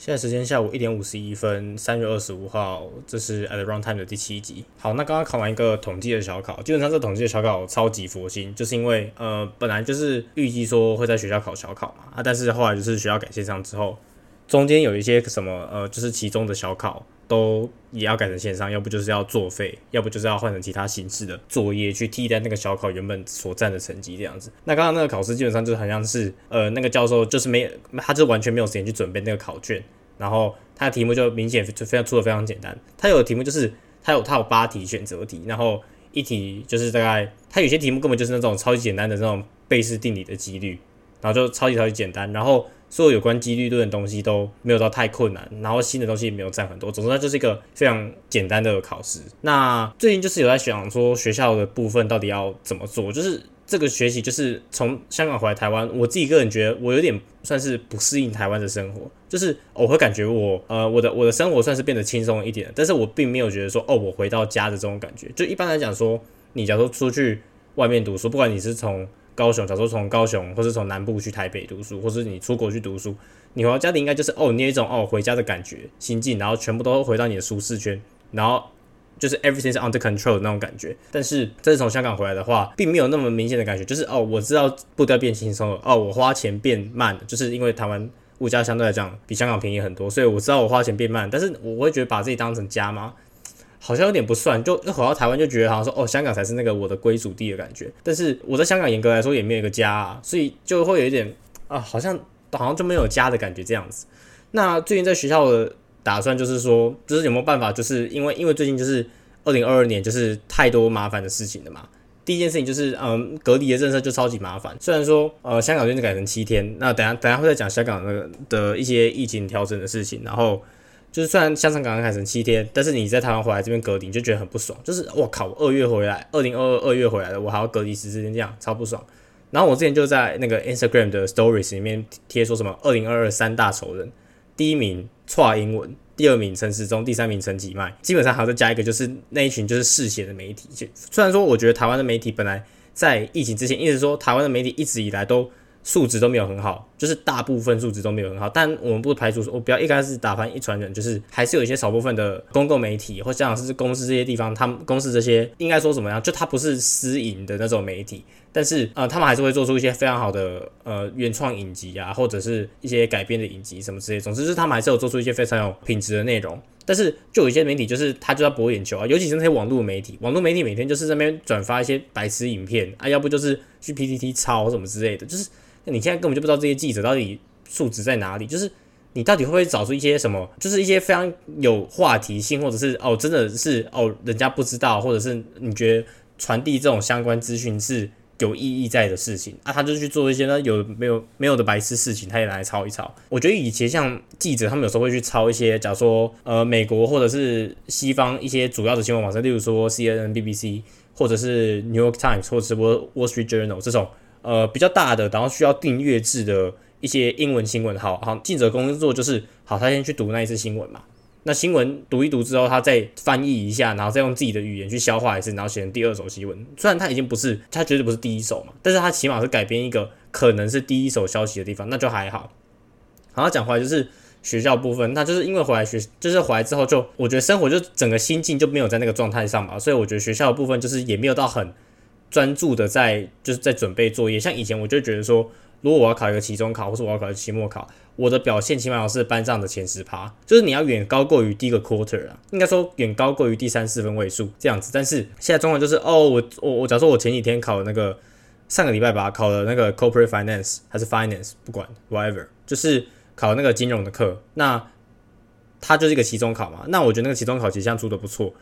现在时间下午一点五十一分，三月二十五号，这是 At runtime 的第七集。好，那刚刚考完一个统计的小考，基本上这统计的小考超级佛心，就是因为呃本来就是预计说会在学校考小考嘛，啊，但是后来就是学校改线上之后，中间有一些什么呃，就是其中的小考都也要改成线上，要不就是要作废，要不就是要换成其他形式的作业去替代那个小考原本所占的成绩这样子。那刚刚那个考试基本上就是好像是呃那个教授就是没，他就完全没有时间去准备那个考卷。然后他的题目就明显就非常出的非常简单，他有的题目就是他有他有八题选择题，然后一题就是大概他有些题目根本就是那种超级简单的那种贝氏定理的几率，然后就超级超级简单，然后所有有关几率论的东西都没有到太困难，然后新的东西也没有占很多，总之它就是一个非常简单的考试。那最近就是有在想说学校的部分到底要怎么做，就是。这个学习就是从香港回来台湾，我自己个人觉得我有点算是不适应台湾的生活，就是我会感觉我呃我的我的生活算是变得轻松一点，但是我并没有觉得说哦我回到家的这种感觉。就一般来讲说，你假如说出去外面读书，不管你是从高雄，假如说从高雄，或是从南部去台北读书，或是你出国去读书，你回到家里应该就是哦你有一种哦回家的感觉心境，然后全部都回到你的舒适圈，然后。就是 everything is under control 那种感觉，但是这是从香港回来的话，并没有那么明显的感觉。就是哦，我知道步调变轻松了，哦，我花钱变慢了，就是因为台湾物价相对来讲比香港便宜很多，所以我知道我花钱变慢。但是我会觉得把自己当成家吗？好像有点不算。就一回到台湾就觉得好像说哦，香港才是那个我的归属地的感觉。但是我在香港严格来说也没有一个家啊，所以就会有一点啊，好像好像就没有家的感觉这样子。那最近在学校的。打算就是说，就是有没有办法，就是因为因为最近就是二零二二年，就是太多麻烦的事情了嘛。第一件事情就是，嗯，隔离的政策就超级麻烦。虽然说，呃，香港最近改成七天，那等下等下会再讲香港那个的一些疫情调整的事情。然后就是虽然香港刚刚改成七天，但是你在台湾回来这边隔离，你就觉得很不爽。就是我靠，二月回来，二零二二二月回来的，我还要隔离十四天，这样超不爽。然后我之前就在那个 Instagram 的 Stories 里面贴说什么二零二二三大仇人，第一名。错英文，第二名陈时中，第三名陈吉迈，基本上还要再加一个，就是那一群就是嗜血的媒体。就虽然说，我觉得台湾的媒体本来在疫情之前，一直说台湾的媒体一直以来都。素质都没有很好，就是大部分素质都没有很好，但我们不排除说，我不要一开始打翻一船人，就是还是有一些少部分的公共媒体或像是公司这些地方，他们公司这些应该说怎么样，就它不是私营的那种媒体，但是呃，他们还是会做出一些非常好的呃原创影集啊，或者是一些改编的影集什么之类，总之是他们还是有做出一些非常有品质的内容。但是就有一些媒体，就是他就要博眼球啊，尤其是那些网络媒体，网络媒体每天就是那边转发一些白痴影片啊，要不就是去 PPT 抄什么之类的，就是。那你现在根本就不知道这些记者到底素质在哪里，就是你到底会不会找出一些什么，就是一些非常有话题性，或者是哦，真的是哦，人家不知道，或者是你觉得传递这种相关资讯是有意义在的事情啊，他就去做一些呢有没有没有的白痴事情，他也来抄一抄。我觉得以前像记者，他们有时候会去抄一些，假如说呃美国或者是西方一些主要的新闻网站，例如说 CNN、BBC，或者是 New York Times，或者是 Wall Wall Street Journal 这种。呃，比较大的，然后需要订阅制的一些英文新闻，好好记者工作就是好，他先去读那一次新闻嘛。那新闻读一读之后，他再翻译一下，然后再用自己的语言去消化一次，然后写成第二手新闻。虽然他已经不是，他绝对不是第一手嘛，但是他起码是改编一个可能是第一手消息的地方，那就还好。然后，讲回来就是学校部分，那就是因为回来学，就是回来之后就我觉得生活就整个心境就没有在那个状态上嘛，所以我觉得学校的部分就是也没有到很。专注的在就是在准备作业，像以前我就觉得说，如果我要考一个期中考，或是我要考一个期末考，我的表现起码要是班上的前十趴，就是你要远高过于第一个 quarter 啊，应该说远高过于第三四分位数这样子。但是现在状况就是，哦，我我我假如说我前几天考那个上个礼拜吧，考了那个 corporate finance 还是 finance，不管 whatever，就是考那个金融的课，那它就是一个期中考嘛，那我觉得那个期中考其实像出的不错。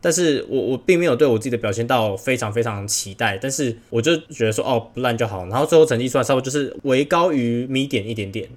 但是我我并没有对我自己的表现到非常非常期待，但是我就觉得说哦不烂就好，然后最后成绩出来差不多就是微高于米点一点点，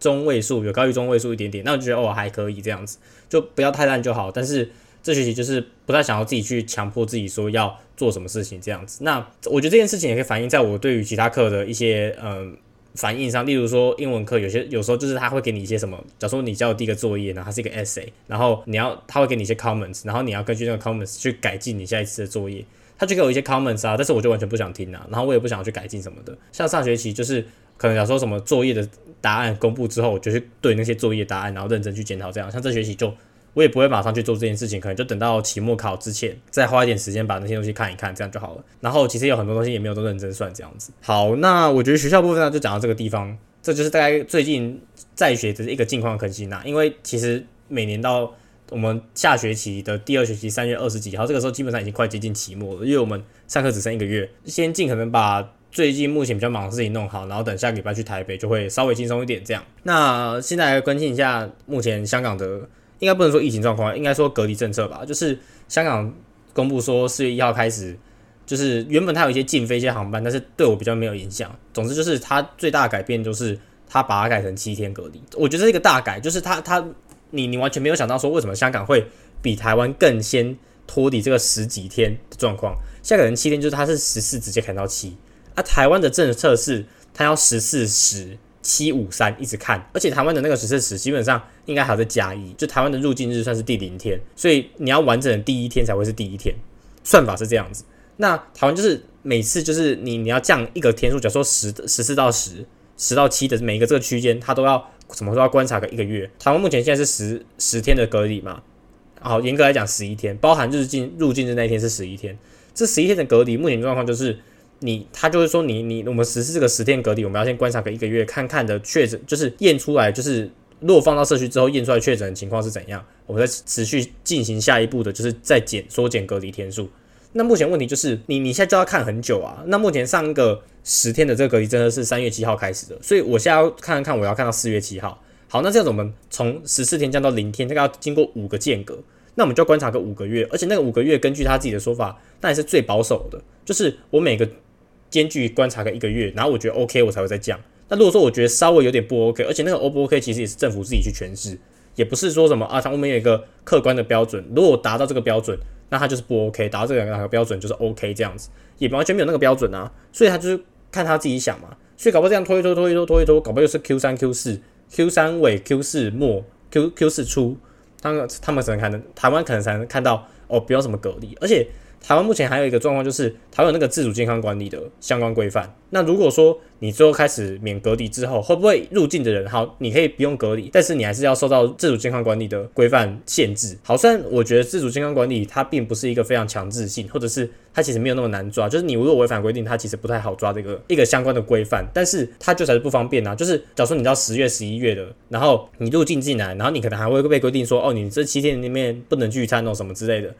中位数有高于中位数一点点，那我觉得哦还可以这样子，就不要太烂就好。但是这学期就是不太想要自己去强迫自己说要做什么事情这样子，那我觉得这件事情也可以反映在我对于其他课的一些嗯。反应上，例如说英文课，有些有时候就是他会给你一些什么，假如说你交的第一个作业呢，它是一个 essay，然后你要他会给你一些 comments，然后你要根据那个 comments 去改进你下一次的作业。他就给我一些 comments 啊，但是我就完全不想听啊，然后我也不想去改进什么的。像上学期就是可能假如说什么作业的答案公布之后，我就去对那些作业答案，然后认真去检讨。这样，像这学期就我也不会马上去做这件事情，可能就等到期末考之前，再花一点时间把那些东西看一看，这样就好了。然后其实有很多东西也没有都认真算这样子。好，那我觉得学校部分呢就讲到这个地方，这就是大概最近在学的一个近况更新啦。因为其实每年到我们下学期的第二学期三月二十几号，这个时候基本上已经快接近期末了，因为我们上课只剩一个月，先尽可能把最近目前比较忙的事情弄好，然后等下个礼拜去台北就会稍微轻松一点。这样，那现在来关心一下目前香港的，应该不能说疫情状况，应该说隔离政策吧。就是香港公布说四月一号开始，就是原本它有一些禁飞一些航班，但是对我比较没有影响。总之就是它最大的改变就是它把它改成七天隔离，我觉得是一个大改，就是它它。你你完全没有想到说为什么香港会比台湾更先脱离这个十几天的状况？香港人七天就是它是十四直接砍到七，啊，台湾的政策是它要十四十七五三一直看，而且台湾的那个十四十基本上应该还在加一，就台湾的入境日算是第零天，所以你要完整的第一天才会是第一天，算法是这样子。那台湾就是每次就是你你要降一个天数，假如说十十四到十十到七的每一个这个区间，它都要。什么说要观察个一个月。台湾目前现在是十十天的隔离嘛？好，严格来讲十一天，包含就是进入境的那一天是十一天。这十一天的隔离，目前状况就是你他就是说你你我们实施这个十天隔离，我们要先观察个一个月，看看的确诊就是验出来，就是如果放到社区之后验出来确诊的情况是怎样，我们再持续进行下一步的，就是再减缩减隔离天数。那目前问题就是你你现在就要看很久啊。那目前上一个十天的这个隔离真的是三月七号开始的，所以我现在要看看，我要看到四月七号。好，那这样子我们从十四天降到零天，这个要经过五个间隔，那我们就观察个五个月，而且那个五个月根据他自己的说法，那也是最保守的，就是我每个间距观察个一个月，然后我觉得 OK 我才会再降。那如果说我觉得稍微有点不 OK，而且那个 O 不 OK 其实也是政府自己去诠释，也不是说什么啊，他们有一个客观的标准，如果达到这个标准。那他就是不 OK，达到这两个标准就是 OK 这样子，也完全没有那个标准啊，所以他就是看他自己想嘛，所以搞不好这样拖一拖拖一拖拖一拖，搞不好又是 Q 三 Q 四 Q 三尾 Q 四末 Q Q 四初，他们他们只能看，台湾可能才能看到哦，不要什么隔离，而且。台湾目前还有一个状况，就是台湾那个自主健康管理的相关规范。那如果说你最后开始免隔离之后，会不会入境的人好，你可以不用隔离，但是你还是要受到自主健康管理的规范限制。好，虽然我觉得自主健康管理它并不是一个非常强制性，或者是它其实没有那么难抓，就是你如果违反规定，它其实不太好抓这个一个相关的规范，但是它就才是不方便啊。就是假如说你到十月、十一月的，然后你入境进来，然后你可能还会被规定说，哦，你这七天里面不能聚餐哦，什么之类的。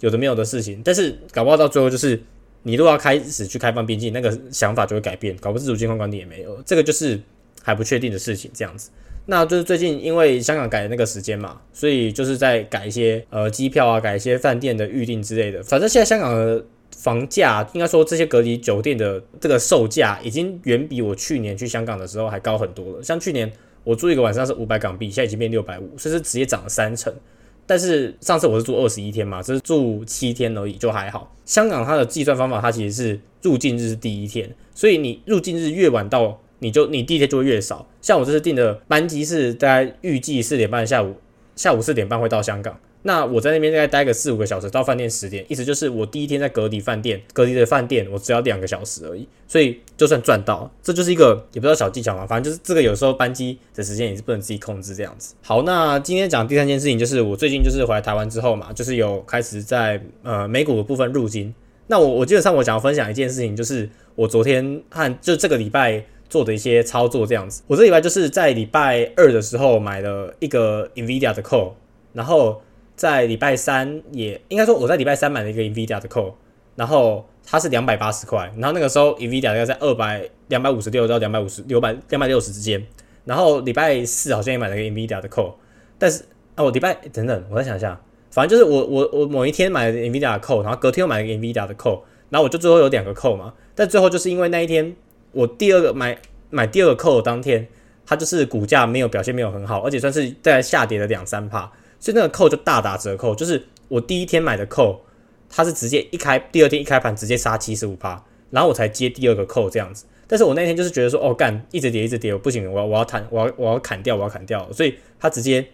有的没有的事情，但是搞不好到最后就是，你如果要开始去开放边境，那个想法就会改变，搞不自主健康管理也没有，这个就是还不确定的事情。这样子，那就是最近因为香港改的那个时间嘛，所以就是在改一些呃机票啊，改一些饭店的预订之类的。反正现在香港的房价，应该说这些隔离酒店的这个售价，已经远比我去年去香港的时候还高很多了。像去年我住一个晚上是五百港币，现在已经变六百五，所以是直接涨了三成。但是上次我是住二十一天嘛，只是住七天而已，就还好。香港它的计算方法，它其实是入境日是第一天，所以你入境日越晚到，你就你第一天就会越少。像我这次订的班机是大概预计四点半下午，下午四点半会到香港。那我在那边大概待个四五个小时，到饭店十点，意思就是我第一天在隔离饭店，隔离的饭店我只要两个小时而已，所以就算赚到，这就是一个也不知道小技巧嘛，反正就是这个有时候班机的时间也是不能自己控制这样子。好，那今天讲第三件事情就是我最近就是回来台湾之后嘛，就是有开始在呃美股的部分入金。那我我基本上我想要分享一件事情，就是我昨天和就这个礼拜做的一些操作这样子。我这礼拜就是在礼拜二的时候买了一个 Nvidia 的 call，然后。在礼拜三也应该说，我在礼拜三买了一个 Nvidia 的 call，然后它是两百八十块，然后那个时候 Nvidia 大概在二百两百五十六到两百五十六百两百六十之间，然后礼拜四好像也买了个 Nvidia 的 call，但是哦，礼拜等等，我再想一下，反正就是我我我某一天买了 Nvidia 的 call，然后隔天又买了个 Nvidia 的 call，然后我就最后有两个 call 嘛，但最后就是因为那一天我第二个买买第二个 call 当天，它就是股价没有表现没有很好，而且算是在下跌了两三帕。所以那个扣就大打折扣，就是我第一天买的扣，它是直接一开，第二天一开盘直接杀七十五趴，然后我才接第二个扣这样子。但是我那天就是觉得说，哦干，一直跌一直跌，我不行，我要我要砍，我要我要砍掉，我要砍掉。所以它直接，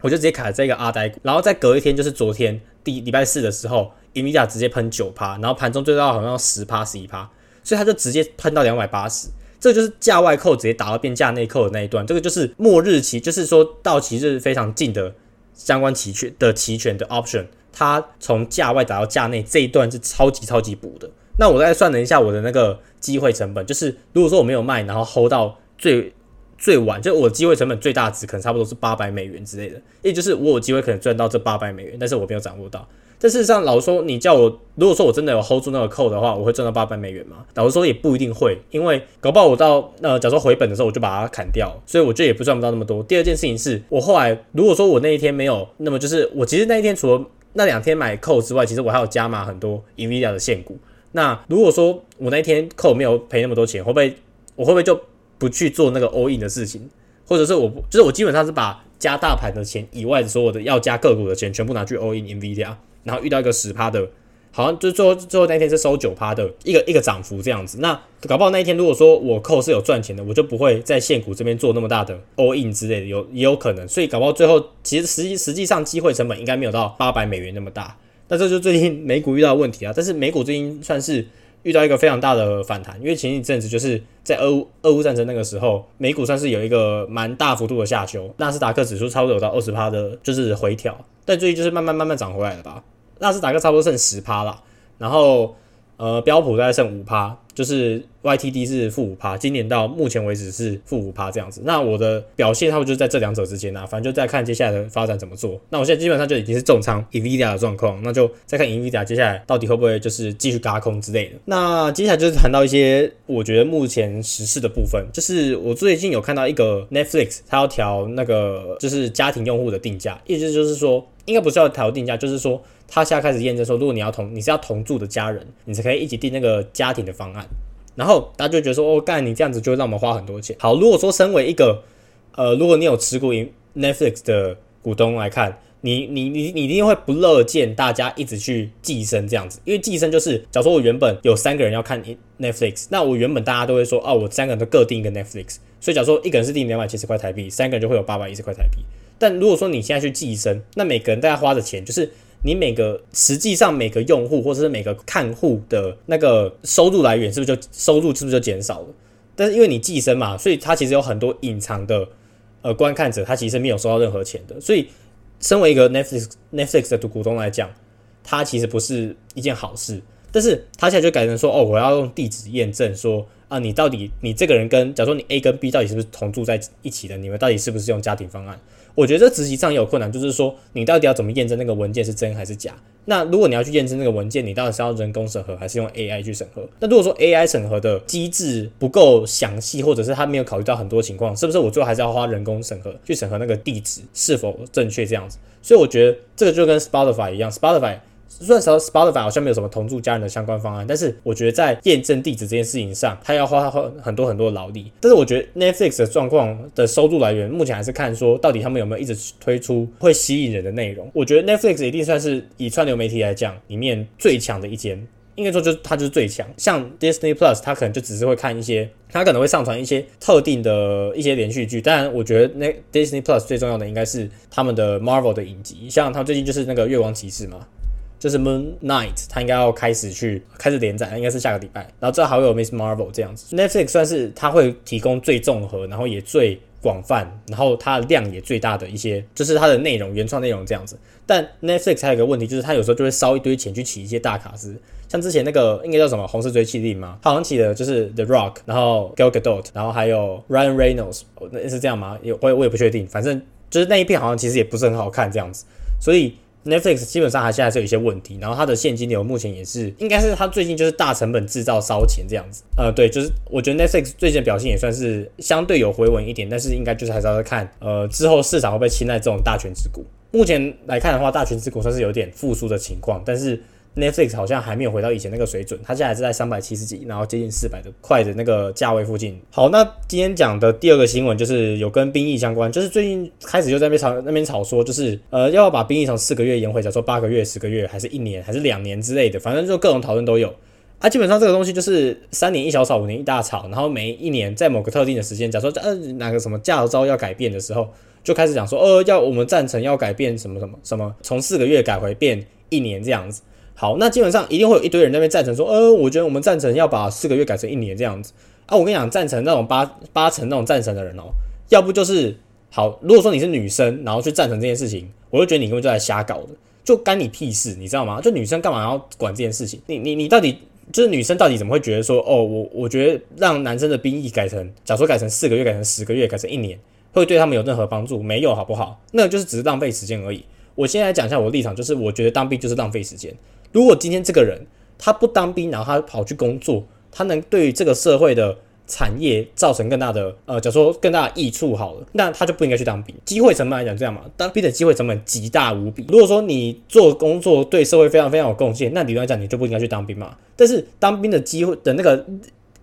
我就直接砍这个阿呆，然后再隔一天就是昨天第礼拜四的时候，伊米亚直接喷九趴，然后盘中最高好像十趴十一趴，所以它就直接喷到两百八十。这就是价外扣直接打到变价内扣的那一段，这个就是末日期，就是说到期日非常近的相关齐全的齐全的 option，它从价外打到价内这一段是超级超级补的。那我再算了一下我的那个机会成本，就是如果说我没有卖，然后 hold 到最最晚，就我机会成本最大值可能差不多是八百美元之类的，也就是我有机会可能赚到这八百美元，但是我没有掌握到。但事实上，老实说，你叫我如果说我真的有 hold 住那个扣的话，我会赚到八百美元吗？老实说也不一定会，因为搞不好我到呃，假如说回本的时候我就把它砍掉，所以我就也不赚不到那么多。第二件事情是我后来如果说我那一天没有，那么就是我其实那一天除了那两天买扣之外，其实我还有加码很多 Nvidia 的现股。那如果说我那一天扣没有赔那么多钱，会不会我会不会就不去做那个 all in 的事情？或者是我就是我基本上是把加大盘的钱以外的所有的要加个股的钱全部拿去 all in Nvidia。然后遇到一个十趴的，好像就最后最后那天是收九趴的一个一个涨幅这样子。那搞不好那一天如果说我扣是有赚钱的，我就不会在现股这边做那么大的 all in 之类的，有也有可能。所以搞不好最后其实实际实际上机会成本应该没有到八百美元那么大。那这就最近美股遇到问题啊。但是美股最近算是遇到一个非常大的反弹，因为前一阵子就是在俄乌俄乌战争那个时候，美股算是有一个蛮大幅度的下修，纳斯达克指数差不多有到二十趴的，就是回调。但最近就是慢慢慢慢涨回来了吧。纳斯达克差不多剩十趴了，然后呃标普大概剩五趴，就是 YTD 是负五趴，今年到目前为止是负五趴这样子。那我的表现差不多就在这两者之间啊，反正就再看接下来的发展怎么做。那我现在基本上就已经是重仓 Nvidia 的状况，那就再看 Nvidia 接下来到底会不会就是继续嘎空之类的。那接下来就是谈到一些我觉得目前时事的部分，就是我最近有看到一个 Netflix，它要调那个就是家庭用户的定价，意思就是说应该不是要调定价，就是说。他现在开始验证说，如果你要同你是要同住的家人，你才可以一起订那个家庭的方案。然后大家就觉得说，哦，干你这样子就会让我们花很多钱。好，如果说身为一个呃，如果你有持股 Netflix 的股东来看，你你你你一定会不乐见大家一直去寄生这样子，因为寄生就是，假如说我原本有三个人要看 Netflix，那我原本大家都会说，哦，我三个人都各订一个 Netflix，所以假如说一个人是订两百七十块台币，三个人就会有八百一十块台币。但如果说你现在去寄生，那每个人大家花的钱就是。你每个实际上每个用户或者是每个看户的那个收入来源是不是就收入是不是就减少了？但是因为你寄生嘛，所以它其实有很多隐藏的呃观看者，他其实没有收到任何钱的。所以身为一个 Netflix Netflix 的股东来讲，它其实不是一件好事。但是他现在就改成说，哦，我要用地址验证，说啊，你到底你这个人跟假如说你 A 跟 B 到底是不是同住在一起的？你们到底是不是用家庭方案？我觉得这执行上也有困难，就是说你到底要怎么验证那个文件是真还是假？那如果你要去验证那个文件，你到底是要人工审核还是用 AI 去审核？那如果说 AI 审核的机制不够详细，或者是他没有考虑到很多情况，是不是我最后还是要花人工审核去审核那个地址是否正确这样子？所以我觉得这个就跟 Spotify 一样，Spotify。虽然说 Spotify 好像没有什么同住家人的相关方案，但是我觉得在验证地址这件事情上，它要花很多很多的劳力。但是我觉得 Netflix 的状况的收入来源，目前还是看说到底他们有没有一直推出会吸引人的内容。我觉得 Netflix 一定算是以串流媒体来讲里面最强的一间，应该说就是它就是最强。像 Disney Plus，它可能就只是会看一些，它可能会上传一些特定的一些连续剧。当然，我觉得那 Disney Plus 最重要的应该是他们的 Marvel 的影集，像他最近就是那个月光骑士嘛。就是 Moon Night，它应该要开始去开始连载，应该是下个礼拜。然后这还会有 Miss Marvel 这样子。Netflix 算是它会提供最综合，然后也最广泛，然后它的量也最大的一些，就是它的内容原创内容这样子。但 Netflix 还有一个问题，就是它有时候就会烧一堆钱去起一些大卡司，像之前那个应该叫什么红色追气令吗？好像起的就是 The Rock，然后 Gal Gadot，然后还有 Ryan Reynolds，那是这样吗？也我我也不确定，反正就是那一片好像其实也不是很好看这样子，所以。Netflix 基本上还现在是有一些问题，然后它的现金流目前也是，应该是它最近就是大成本制造烧钱这样子。呃，对，就是我觉得 Netflix 最近的表现也算是相对有回稳一点，但是应该就是还是要看呃之后市场会不会青睐这种大权之股。目前来看的话，大权之股算是有点复苏的情况，但是。Netflix 好像还没有回到以前那个水准，它现在是在三百七十几，然后接近四百的块的那个价位附近。好，那今天讲的第二个新闻就是有跟兵役相关，就是最近开始就在那边炒那边炒说，就是呃要把兵役从四个月延回，假如说八个月、十个月，还是一年，还是两年之类的，反正就各种讨论都有。啊，基本上这个东西就是三年一小吵，五年一大吵，然后每一年在某个特定的时间，假如说呃哪个什么驾照要改变的时候，就开始讲说，呃要我们赞成要改变什么什么什么，从四个月改回变一年这样子。好，那基本上一定会有一堆人那边赞成说，呃，我觉得我们赞成要把四个月改成一年这样子啊，我跟你讲，赞成那种八八成那种赞成的人哦，要不就是好。如果说你是女生，然后去赞成这件事情，我就觉得你根本就在瞎搞的，就干你屁事，你知道吗？就女生干嘛要管这件事情？你你你到底就是女生到底怎么会觉得说，哦，我我觉得让男生的兵役改成，假如说改成四个月，改成十个月，改成一年，会对他们有任何帮助？没有，好不好？那就是只是浪费时间而已。我现在讲一下我的立场，就是我觉得当兵就是浪费时间。如果今天这个人他不当兵，然后他跑去工作，他能对于这个社会的产业造成更大的呃，假如说更大的益处好了，那他就不应该去当兵。机会成本来讲，这样嘛，当兵的机会成本极大无比。如果说你做工作对社会非常非常有贡献，那理论来讲你就不应该去当兵嘛。但是当兵的机会的那个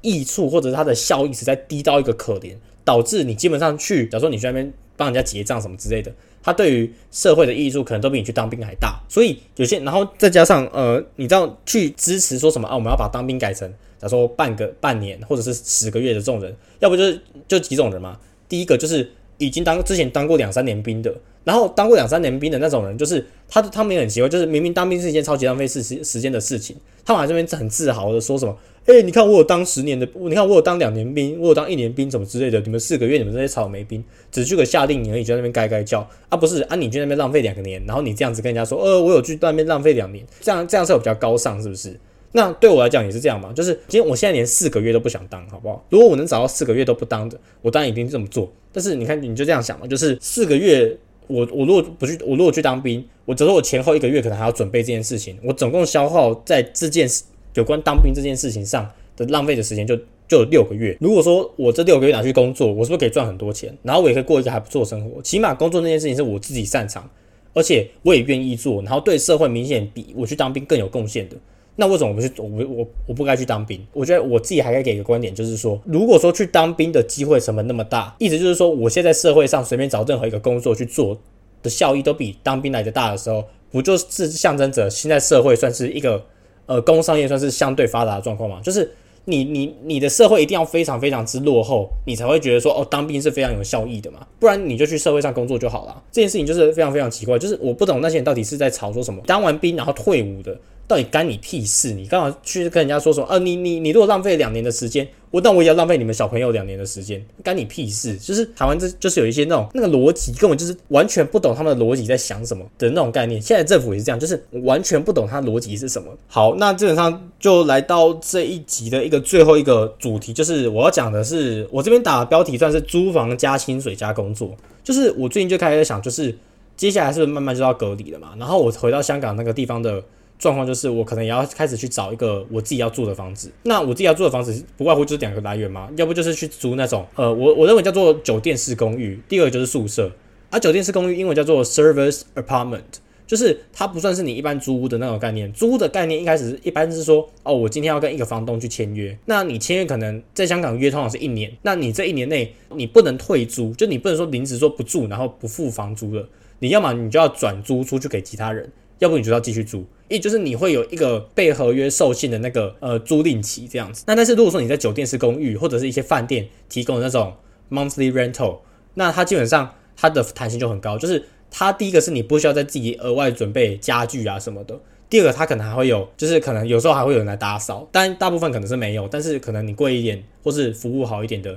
益处或者是它的效益实在低到一个可怜，导致你基本上去，假如说你去那边帮人家结账什么之类的。他对于社会的益处可能都比你去当兵还大，所以有些，然后再加上呃，你知道去支持说什么啊？我们要把当兵改成，假如说半个半年或者是十个月的这种人，要不就是就几种人嘛。第一个就是已经当之前当过两三年兵的，然后当过两三年兵的那种人，就是他他们也很奇怪，就是明明当兵是一件超级浪费时时间的事情，他们还这边很自豪的说什么。哎，你看我有当十年的，你看我有当两年兵，我有当一年兵，什么之类的。你们四个月，你们这些草莓兵，只去个夏令营而已，就在那边该该叫啊，不是啊？你去那边浪费两个年，然后你这样子跟人家说，呃，我有去那边浪费两年，这样这样是有比较高尚，是不是？那对我来讲也是这样嘛，就是今天我现在连四个月都不想当，好不好？如果我能找到四个月都不当的，我当然一定这么做。但是你看，你就这样想嘛，就是四个月，我我如果不去，我如果去当兵，我只是我前后一个月可能还要准备这件事情，我总共消耗在这件事有关当兵这件事情上。的浪费的时间就就六个月。如果说我这六个月拿去工作，我是不是可以赚很多钱？然后我也可以过一个还不错的生活。起码工作那件事情是我自己擅长，而且我也愿意做，然后对社会明显比我去当兵更有贡献的。那为什么我不去？我我我不该去当兵？我觉得我自己还该给一个观点，就是说，如果说去当兵的机会成本那么大，意思就是说，我现在社会上随便找任何一个工作去做的效益都比当兵来的大的时候，不就是象征着现在社会算是一个呃工商业算是相对发达的状况嘛？就是。你你你的社会一定要非常非常之落后，你才会觉得说哦，当兵是非常有效益的嘛，不然你就去社会上工作就好了。这件事情就是非常非常奇怪，就是我不懂那些人到底是在吵说什么，当完兵然后退伍的。到底干你屁事？你干嘛去跟人家说说啊？你你你如果浪费两年的时间，我但我也要浪费你们小朋友两年的时间，干你屁事？就是台湾这就是有一些那种那个逻辑根本就是完全不懂他们的逻辑在想什么的那种概念。现在政府也是这样，就是完全不懂它逻辑是什么。好，那基本上就来到这一集的一个最后一个主题，就是我要讲的是，我这边打标题算是租房加薪水加工作。就是我最近就开始在想，就是接下来是不是慢慢就要隔离了嘛？然后我回到香港那个地方的。状况就是，我可能也要开始去找一个我自己要住的房子。那我自己要住的房子，不外乎就是两个来源嘛，要不就是去租那种，呃，我我认为叫做酒店式公寓。第二个就是宿舍，而酒店式公寓英文叫做 service apartment，就是它不算是你一般租屋的那种概念。租屋的概念一开始一般是说，哦，我今天要跟一个房东去签约，那你签约可能在香港约通常是一年，那你这一年内你不能退租，就你不能说临时说不住，然后不付房租了，你要么你就要转租出去给其他人。要不你就要继续租，也就是你会有一个被合约受限的那个呃租赁期这样子。那但是如果说你在酒店式公寓或者是一些饭店提供的那种 monthly rental，那它基本上它的弹性就很高。就是它第一个是你不需要再自己额外准备家具啊什么的，第二个它可能还会有，就是可能有时候还会有人来打扫，但大部分可能是没有。但是可能你贵一点或是服务好一点的，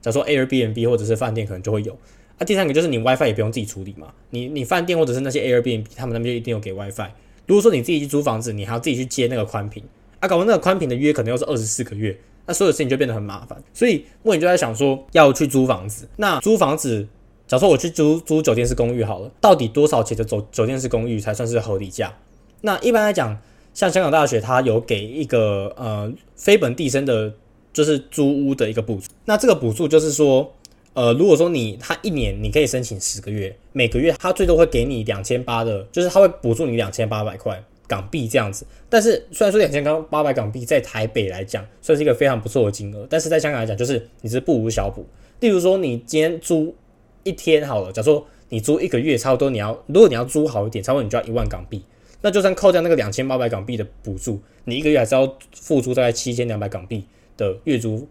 假如说 Airbnb 或者是饭店可能就会有。那第三个就是你 WiFi 也不用自己处理嘛，你你饭店或者是那些 Airbnb，他们那边就一定有给 WiFi。如果说你自己去租房子，你还要自己去接那个宽频，啊，搞完那个宽频的约可能又是二十四个月，那所有事情就变得很麻烦。所以目前就在想说要去租房子。那租房子，假如说我去租租酒店式公寓好了，到底多少钱的酒酒店式公寓才算是合理价？那一般来讲，像香港大学它有给一个呃非本地生的，就是租屋的一个补助。那这个补助就是说。呃，如果说你他一年你可以申请十个月，每个月他最多会给你两千八的，就是他会补助你两千八百块港币这样子。但是虽然说两千八八百港币在台北来讲算是一个非常不错的金额，但是在香港来讲就是你是不无小补。例如说你今天租一天好了，假如说你租一个月，差不多你要如果你要租好一点，差不多你就要一万港币。那就算扣掉那个两千八百港币的补助，你一个月还是要付出大概七千两百港币的月租，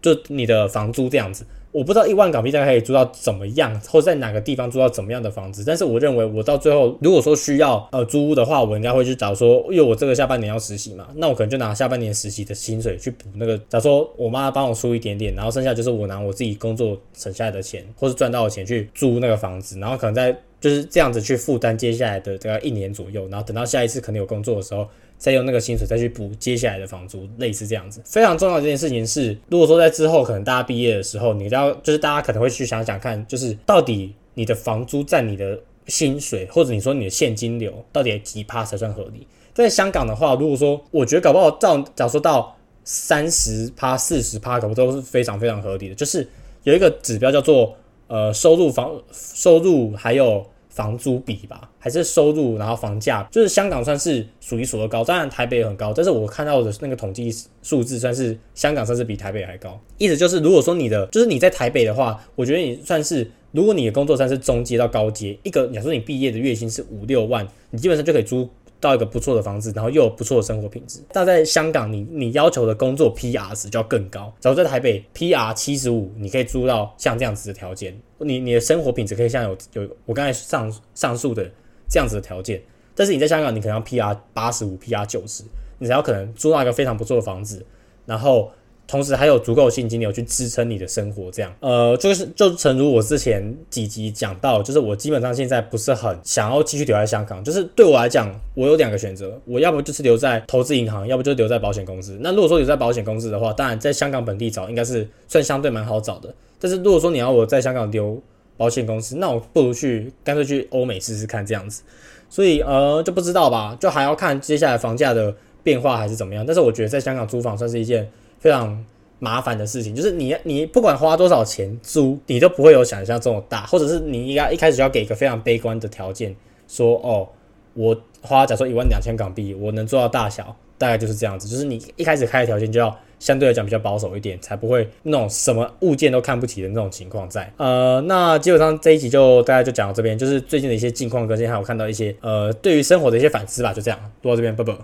就你的房租这样子。我不知道一万港币大概可以租到怎么样，或者在哪个地方租到怎么样的房子。但是我认为我到最后，如果说需要呃租屋的话，我应该会去找说，因为我这个下半年要实习嘛，那我可能就拿下半年实习的薪水去补那个。假如说我妈帮我出一点点，然后剩下就是我拿我自己工作省下来的钱，或是赚到的钱去租那个房子，然后可能在就是这样子去负担接下来的大概一年左右，然后等到下一次可能有工作的时候。再用那个薪水再去补接下来的房租，类似这样子。非常重要的一件事情是，如果说在之后可能大家毕业的时候，你要就是大家可能会去想想看，就是到底你的房租占你的薪水，或者你说你的现金流到底几趴才算合理？在香港的话，如果说我觉得搞不好照假如说到三十趴、四十趴，可不都是非常非常合理的。就是有一个指标叫做呃收入房收入还有。房租比吧，还是收入，然后房价，就是香港算是数一数二高，当然台北也很高，但是我看到的那个统计数字算是香港算是比台北还高。意思就是，如果说你的就是你在台北的话，我觉得你算是，如果你的工作算是中阶到高阶，一个假如说你毕业的月薪是五六万，你基本上就可以租。到一个不错的房子，然后又有不错的生活品质。但在香港，你你要求的工作 PR 值就要更高。假如在台北 PR 七十五，你可以租到像这样子的条件，你你的生活品质可以像有有我刚才上上述的这样子的条件。但是你在香港，你可能要 PR 八十五、PR 九十，你才有可能租到一个非常不错的房子，然后。同时还有足够现金流去支撑你的生活，这样，呃，就是就诚如我之前几集讲到，就是我基本上现在不是很想要继续留在香港，就是对我来讲，我有两个选择，我要不就是留在投资银行，要不就留在保险公司。那如果说留在保险公司的话，当然在香港本地找应该是算相对蛮好找的。但是如果说你要我在香港留保险公司，那我不如去干脆去欧美试试看这样子。所以呃就不知道吧，就还要看接下来房价的变化还是怎么样。但是我觉得在香港租房算是一件。非常麻烦的事情，就是你你不管花多少钱租，你都不会有想象这么大，或者是你应该一开始就要给一个非常悲观的条件，说哦，我花假说一万两千港币，我能做到大小，大概就是这样子。就是你一开始开的条件就要相对来讲比较保守一点，才不会那种什么物件都看不起的那种情况在。呃，那基本上这一集就大概就讲到这边，就是最近的一些近况更新，还有看到一些呃对于生活的一些反思吧，就这样，录到这边，拜拜。